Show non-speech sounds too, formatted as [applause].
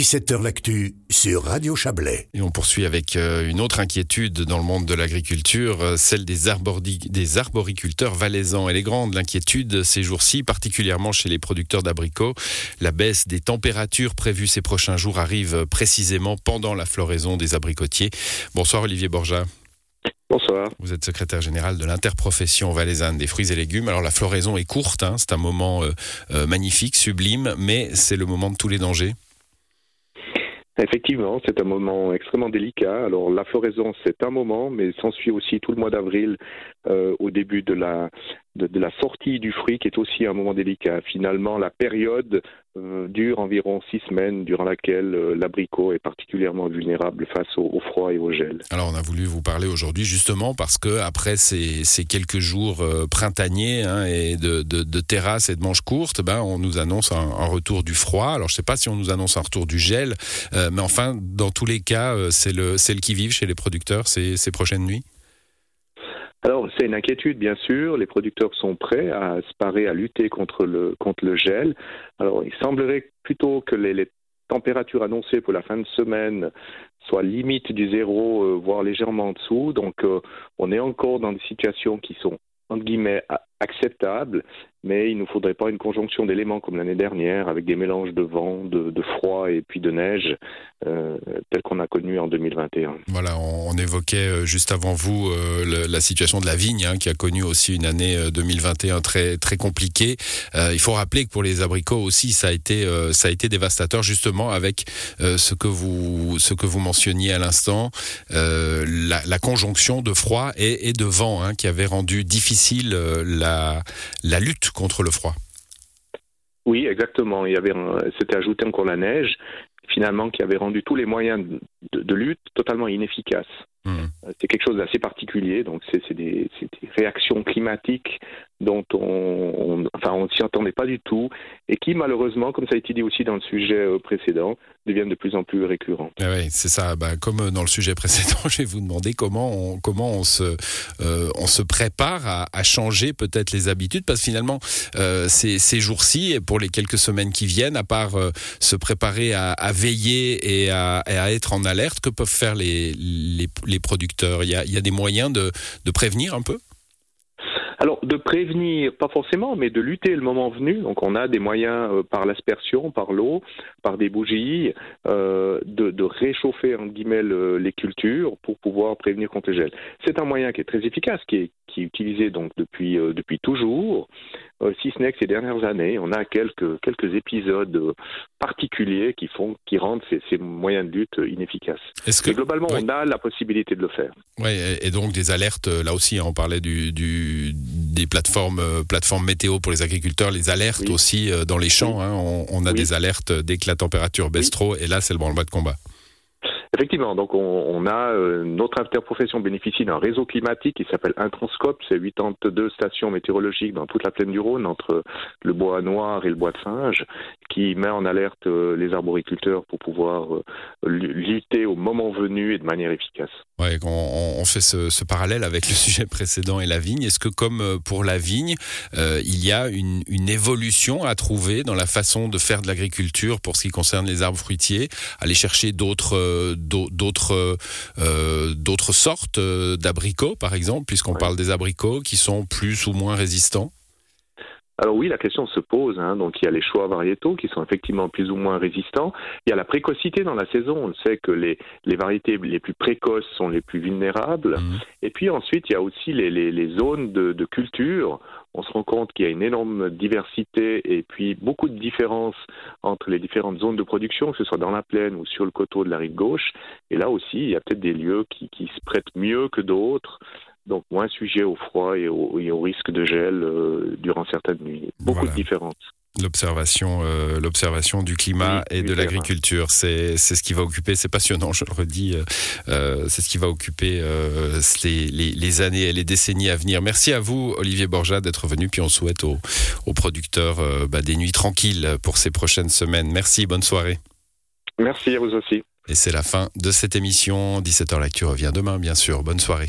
17h L'actu sur Radio Chablais. Et on poursuit avec euh, une autre inquiétude dans le monde de l'agriculture, euh, celle des, des arboriculteurs valaisans. Elle est grande, l'inquiétude ces jours-ci, particulièrement chez les producteurs d'abricots. La baisse des températures prévues ces prochains jours arrive précisément pendant la floraison des abricotiers. Bonsoir Olivier Borja. Bonsoir. Vous êtes secrétaire général de l'interprofession valaisanne des fruits et légumes. Alors la floraison est courte, hein, c'est un moment euh, magnifique, sublime, mais c'est le moment de tous les dangers. Effectivement, c'est un moment extrêmement délicat. Alors la floraison, c'est un moment, mais s'ensuit aussi tout le mois d'avril euh, au début de la, de, la sortie du fruit, qui est aussi un moment délicat. Finalement, la période euh, dure environ six semaines, durant laquelle euh, l'abricot est particulièrement vulnérable face au, froid et au gel. Alors, on a voulu vous parler aujourd'hui justement parce que après ces, quelques jours printaniers hein, et de, de, et de manches courtes, ben, on nous annonce un, retour du froid. Alors, je ne sais pas si on nous annonce un retour du gel, mais enfin, dans tous les cas, c'est le, le qui-vive chez les producteurs ces prochaines nuits. Alors, c'est une inquiétude, bien sûr. Les producteurs sont prêts à se parer, à lutter contre le, contre le gel. Alors, il semblerait plutôt que les, températures annoncées pour la fin de semaine soient limite du zéro, euh, voire légèrement en dessous. Donc, euh, on est encore dans des situations qui sont, entre guillemets, acceptables mais il ne faudrait pas une conjonction d'éléments comme l'année dernière, avec des mélanges de vent, de, froid et puis de neige, euh, tel qu'on a connu en 2021. Voilà, on, évoquait euh, juste avant vous euh, la situation de la vigne, hein, qui a connu aussi une année 2021 très très compliquée. il faut rappeler que pour les abricots aussi, ça a été ça a été dévastateur justement avec ce que vous ce que vous mentionniez à l'instant, la, conjonction de froid et, de vent, hein, qui avait rendu difficile la la lutte contre le froid. Oui, exactement. Il y avait, s'était ajouté encore la neige, finalement, qui avait rendu tous les moyens de lutte totalement inefficaces. Hmm. Euh, c'est quelque chose d'assez particulier, donc c'est des, des, réactions climatiques dont on, enfin, on s'y entendait pas du tout et qui malheureusement, comme ça a été dit aussi dans le sujet euh, précédent, deviennent de plus en plus récurrentes. Ah oui, c'est ça. Bah, comme euh, dans le sujet [laughs] précédent, je vais vous demander comment on, comment on se, on se prépare à, à changer peut-être les habitudes, parce que finalement, euh, ces, ces jours-ci, pour les quelques semaines qui viennent, à part se préparer à, à veiller et à, et à, être en alerte, que peuvent faire les, les les producteurs? Il y a, des moyens de, prévenir un peu? Alors, de prévenir, pas forcément, mais de lutter le moment venu. Donc, on a des moyens euh, par l'aspersion, par l'eau, par des bougies, euh, de, réchauffer, en guillemets, les cultures pour pouvoir prévenir contre le gel. C'est un moyen qui est très efficace, qui est, qui est utilisé donc depuis, euh, depuis toujours. Euh, si ce n'est que ces dernières années, on a quelques, quelques épisodes euh, particuliers qui, font, qui rendent ces, ces moyens de lutte inefficaces. Est-ce que... globalement, on a la possibilité de le faire. Oui, et donc des alertes, euh, là aussi, hein, on parlait du, du, des plateformes, plateformes météo pour les agriculteurs, les alertes aussi dans les champs. Hein, on, on, a des alertes dès que la température baisse trop, et là, c'est le branle-bas de combat. Effectivement, donc on, a euh, notre interprofession bénéficie d'un réseau climatique qui s'appelle Intranscope, c'est 82 stations météorologiques dans toute la plaine du Rhône entre le bois noir et le bois de singe, qui met en alerte euh, les arboriculteurs pour pouvoir euh, lutter au moment venu et de manière efficace. Ouais, on, fait ce, parallèle avec le [laughs] sujet précédent et la vigne. Est-ce que comme pour la vigne, il y a une évolution à trouver dans la façon de faire de l'agriculture pour ce qui concerne les arbres fruitiers, aller chercher d'autres d'autres euh, d'autres sortes euh, d'abricots, par exemple, puisqu'on parle des abricots qui sont plus ou moins résistants alors oui, la question se pose. Hein. Donc il y a les choix variétaux qui sont effectivement plus ou moins résistants. Il y a la précocité dans la saison. On sait que les, les variétés les plus précoces sont les plus vulnérables. Mmh. Et puis ensuite, il y a aussi les, les, les zones de, de, culture. On se rend compte qu'il y a une énorme diversité et puis beaucoup de différences entre les différentes zones de production, que ce soit dans la plaine ou sur le coteau de la rive gauche. Et là aussi, il y a peut-être des lieux qui, qui se prêtent mieux que d'autres donc moins sujet au froid et au, risque de gel euh, durant certaines nuits. Beaucoup de différences. L'observation, euh, l'observation du climat et de l'agriculture, c'est c'est ce qui va occuper. C'est passionnant, je le redis. Euh, c'est ce qui va occuper les, les, années et les décennies à venir. Merci à vous, Olivier Borja, d'être venu. Puis on souhaite aux, aux producteurs bah, des nuits tranquilles pour ces prochaines semaines. Merci, bonne soirée. Merci à vous aussi. Et c'est la fin de cette émission. 17h L'actu revient demain, bien sûr. Bonne soirée.